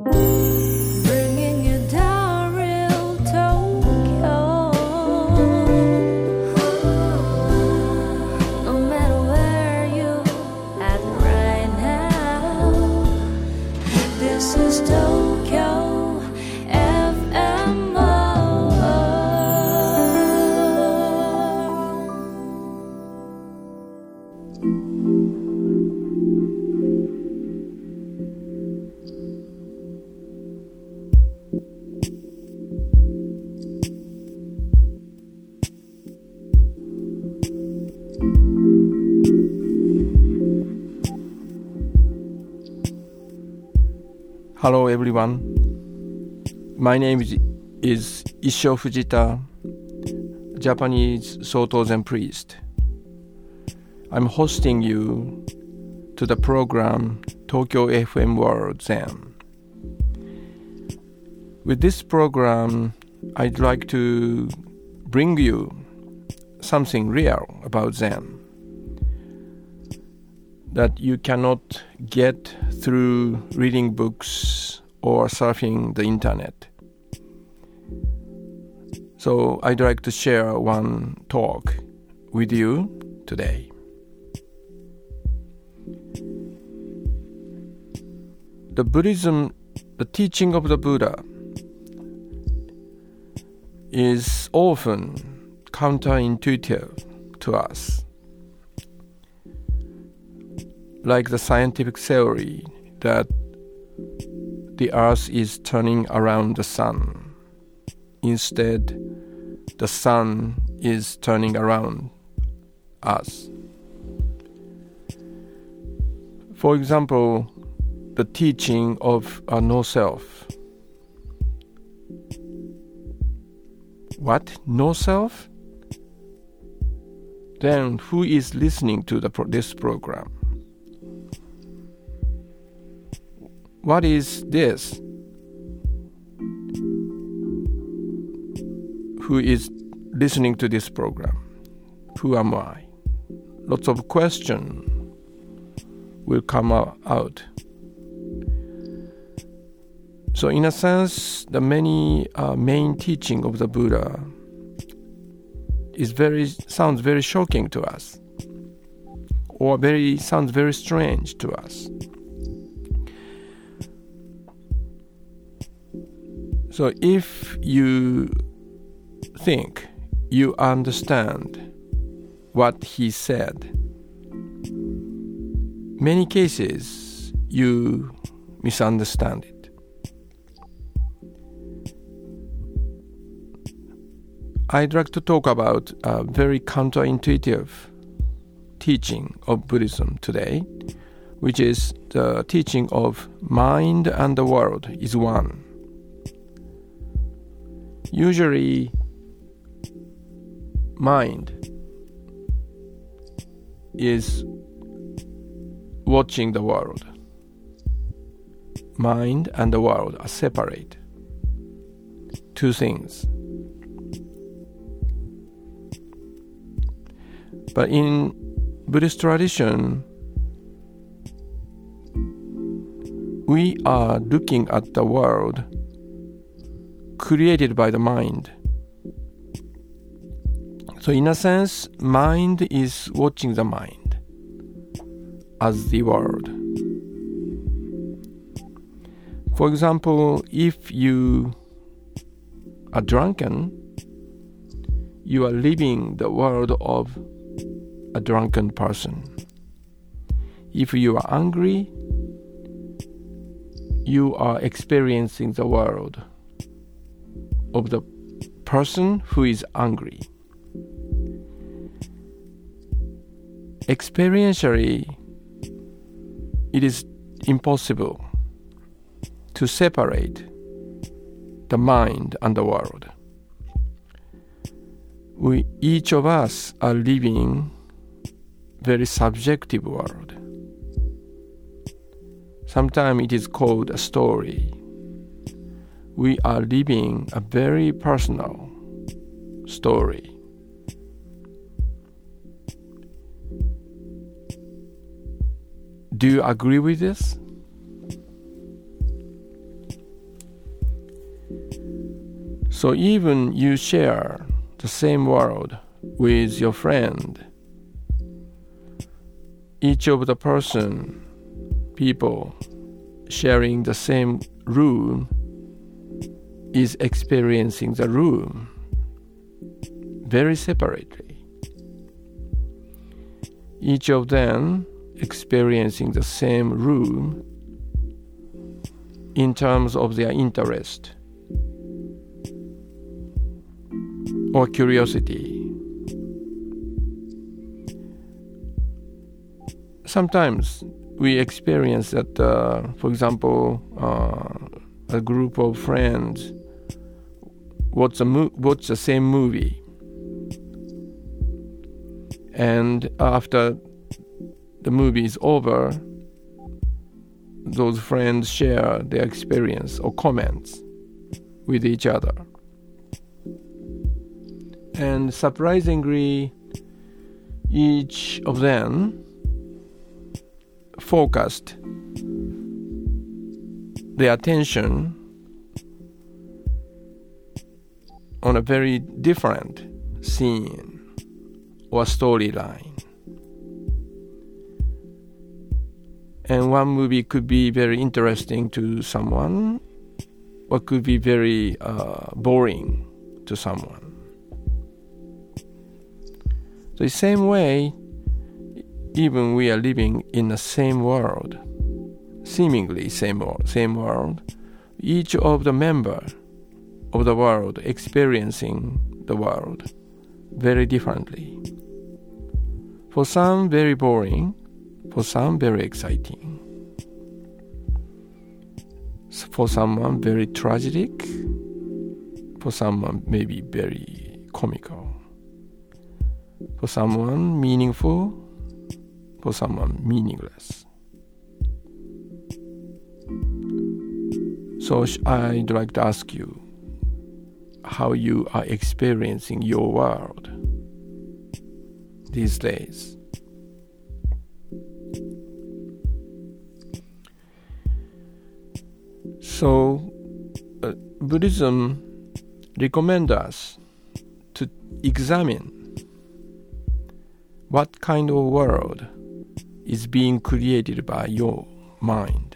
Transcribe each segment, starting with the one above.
Bringing Hello everyone. My name is, is Issho Fujita, Japanese Soto Zen priest. I'm hosting you to the program Tokyo FM World Zen. With this program, I'd like to bring you something real about Zen that you cannot get through reading books or surfing the internet. So I'd like to share one talk with you today. The Buddhism, the teaching of the Buddha, is often counterintuitive to us like the scientific theory that the earth is turning around the sun. Instead, the sun is turning around us. For example, the teaching of a no self. What? No self? Then who is listening to the, this program? What is this? Who is listening to this program? Who am I? Lots of questions will come out. So, in a sense, the many uh, main teaching of the Buddha is very sounds very shocking to us, or very sounds very strange to us. So if you think you understand what he said, many cases you misunderstand it. I'd like to talk about a very counterintuitive teaching of Buddhism today, which is the teaching of mind and the world is one. Usually, mind is watching the world. Mind and the world are separate. Two things. But in Buddhist tradition, we are looking at the world created by the mind. So, in a sense, mind is watching the mind as the world. For example, if you are drunken, you are living the world of a drunken person. If you are angry, you are experiencing the world of the person who is angry. Experientially, it is impossible to separate the mind and the world. We each of us are living very subjective world. Sometimes it is called a story. We are living a very personal story. Do you agree with this? So even you share the same world with your friend, each of the person, people sharing the same room is experiencing the room very separately. Each of them experiencing the same room in terms of their interest or curiosity. Sometimes we experience that, uh, for example, uh, a group of friends watch, mo- watch the same movie. And after the movie is over, those friends share their experience or comments with each other. And surprisingly, each of them focused their attention on a very different scene or storyline. And one movie could be very interesting to someone, or could be very uh, boring to someone. The same way, even we are living in the same world, seemingly same world, same world, each of the member of the world experiencing the world very differently. For some, very boring. For some, very exciting. For someone, very tragic. For someone, maybe very comical. For someone, meaningful. For someone, meaningless. So I'd like to ask you how you are experiencing your world these days. So, uh, Buddhism recommends us to examine what kind of world is being created by your mind.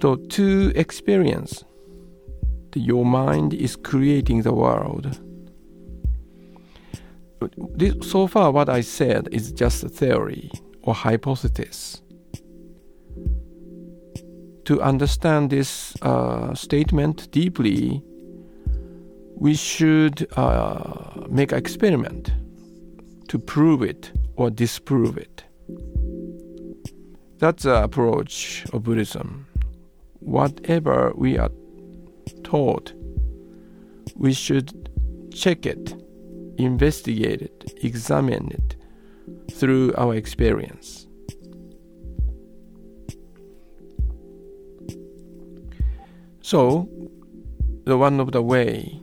So, to experience your mind is creating the world. This, so far, what I said is just a theory or hypothesis. To understand this uh, statement deeply, we should uh, make an experiment to prove it or disprove it. That's the approach of Buddhism whatever we are taught, we should check it, investigate it, examine it through our experience. So, the one of the way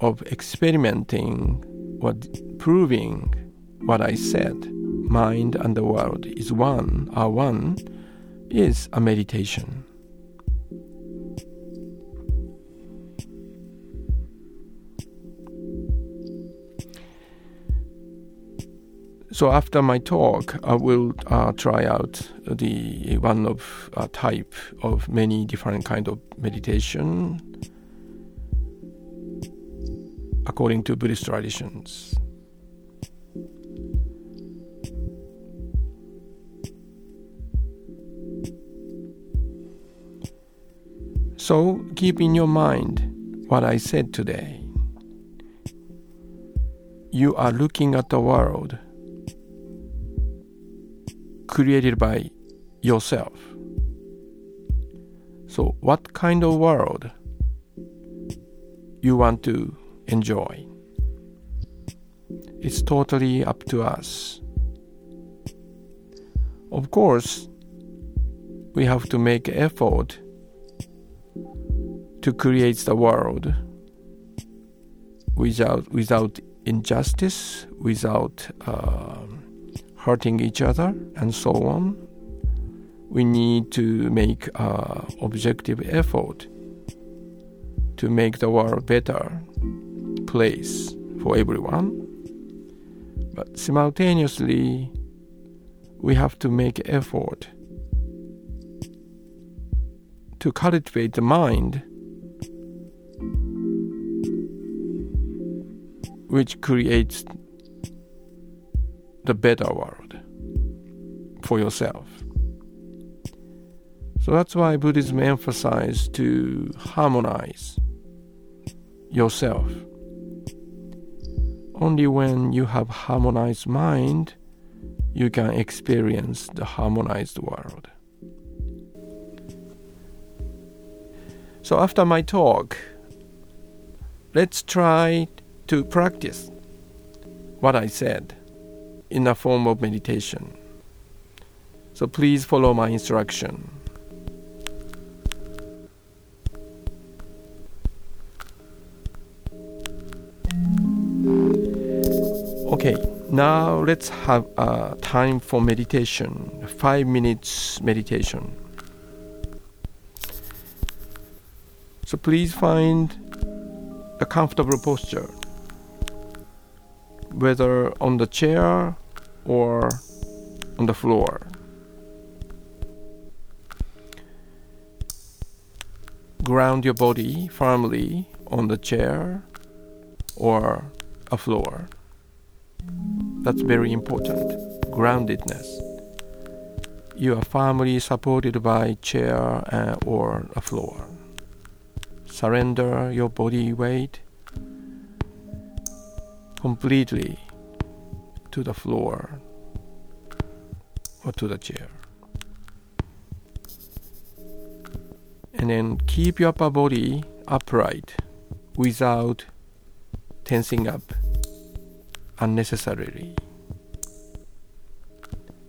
of experimenting or proving what I said, mind and the world is one, are one, is a meditation. So after my talk, I will uh, try out the one of uh, type of many different kind of meditation according to Buddhist traditions. So keep in your mind what I said today. You are looking at the world created by yourself. So, what kind of world you want to enjoy? It's totally up to us. Of course, we have to make effort to create the world without without injustice, without um hurting each other, and so on. We need to make uh, objective effort to make the world a better place for everyone. But simultaneously, we have to make effort to cultivate the mind which creates the better world for yourself. So that's why Buddhism emphasizes to harmonize yourself. Only when you have harmonized mind, you can experience the harmonized world. So after my talk, let's try to practice what I said in a form of meditation. So please follow my instruction. Okay, now let's have a time for meditation. Five minutes meditation. So please find a comfortable posture, whether on the chair or on the floor. Ground your body firmly on the chair or a floor. That's very important. Groundedness. You are firmly supported by chair uh, or a floor. Surrender your body weight completely to the floor or to the chair. And then keep your upper body upright without tensing up unnecessarily.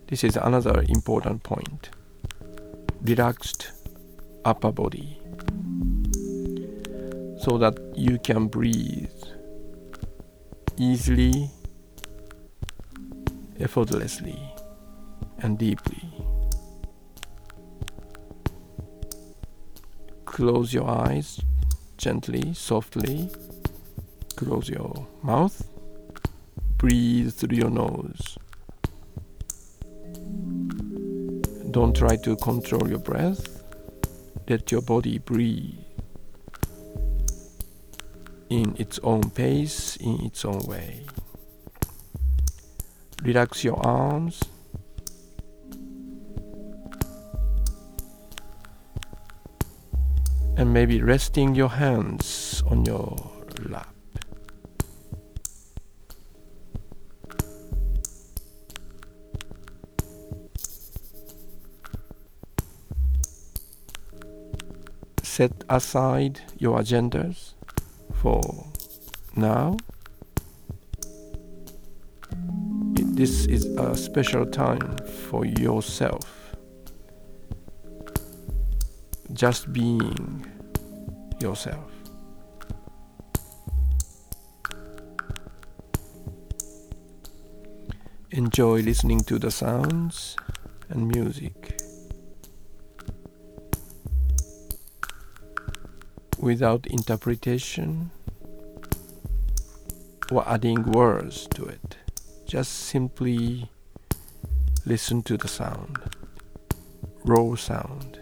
This is another important point. Relaxed upper body so that you can breathe easily, effortlessly, and deeply. Close your eyes gently, softly. Close your mouth. Breathe through your nose. Don't try to control your breath. Let your body breathe in its own pace, in its own way. Relax your arms. And maybe resting your hands on your lap. Set aside your agendas for now. This is a special time for yourself. Just being yourself. Enjoy listening to the sounds and music without interpretation or adding words to it. Just simply listen to the sound, raw sound.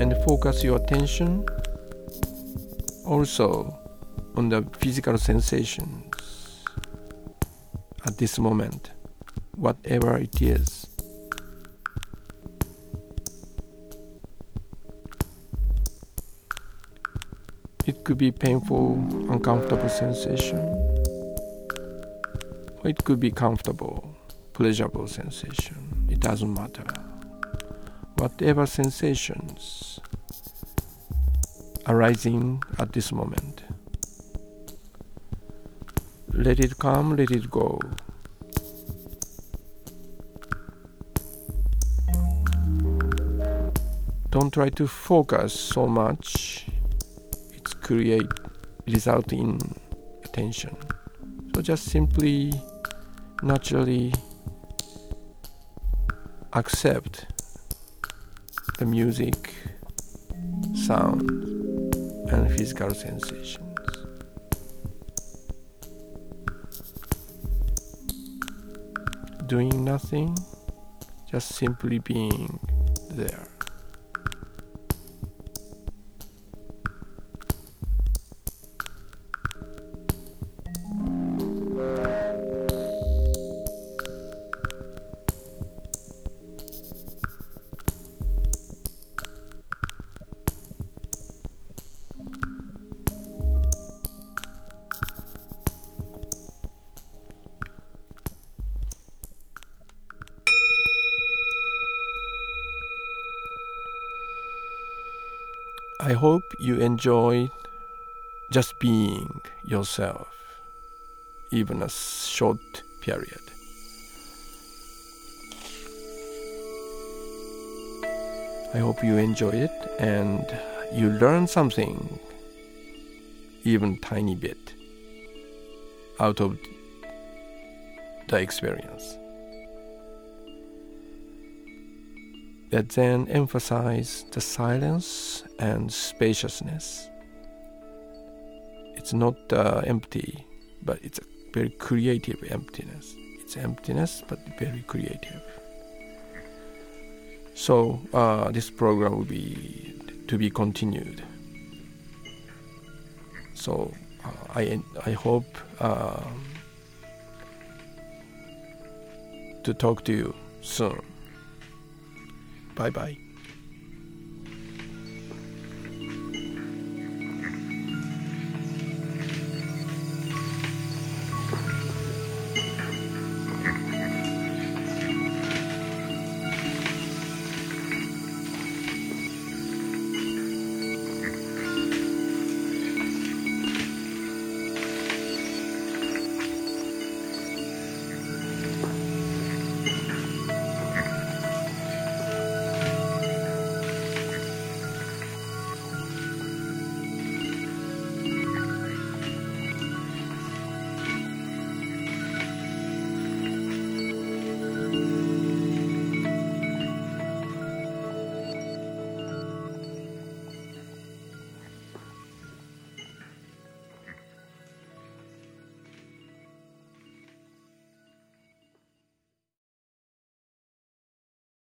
And focus your attention also on the physical sensations at this moment, whatever it is. Could be painful, uncomfortable sensation, or it could be comfortable, pleasurable sensation. It doesn't matter. Whatever sensations arising at this moment, let it come, let it go. don't try to focus so much create result in attention. So just simply naturally accept the music sound and physical sensations. Doing nothing just simply being there I hope you enjoy just being yourself, even a short period. I hope you enjoy it and you learn something, even tiny bit, out of the experience. That then emphasize the silence and spaciousness. It's not uh, empty, but it's a very creative emptiness. It's emptiness, but very creative. So uh, this program will be to be continued. So uh, I I hope um, to talk to you soon. Bye bye.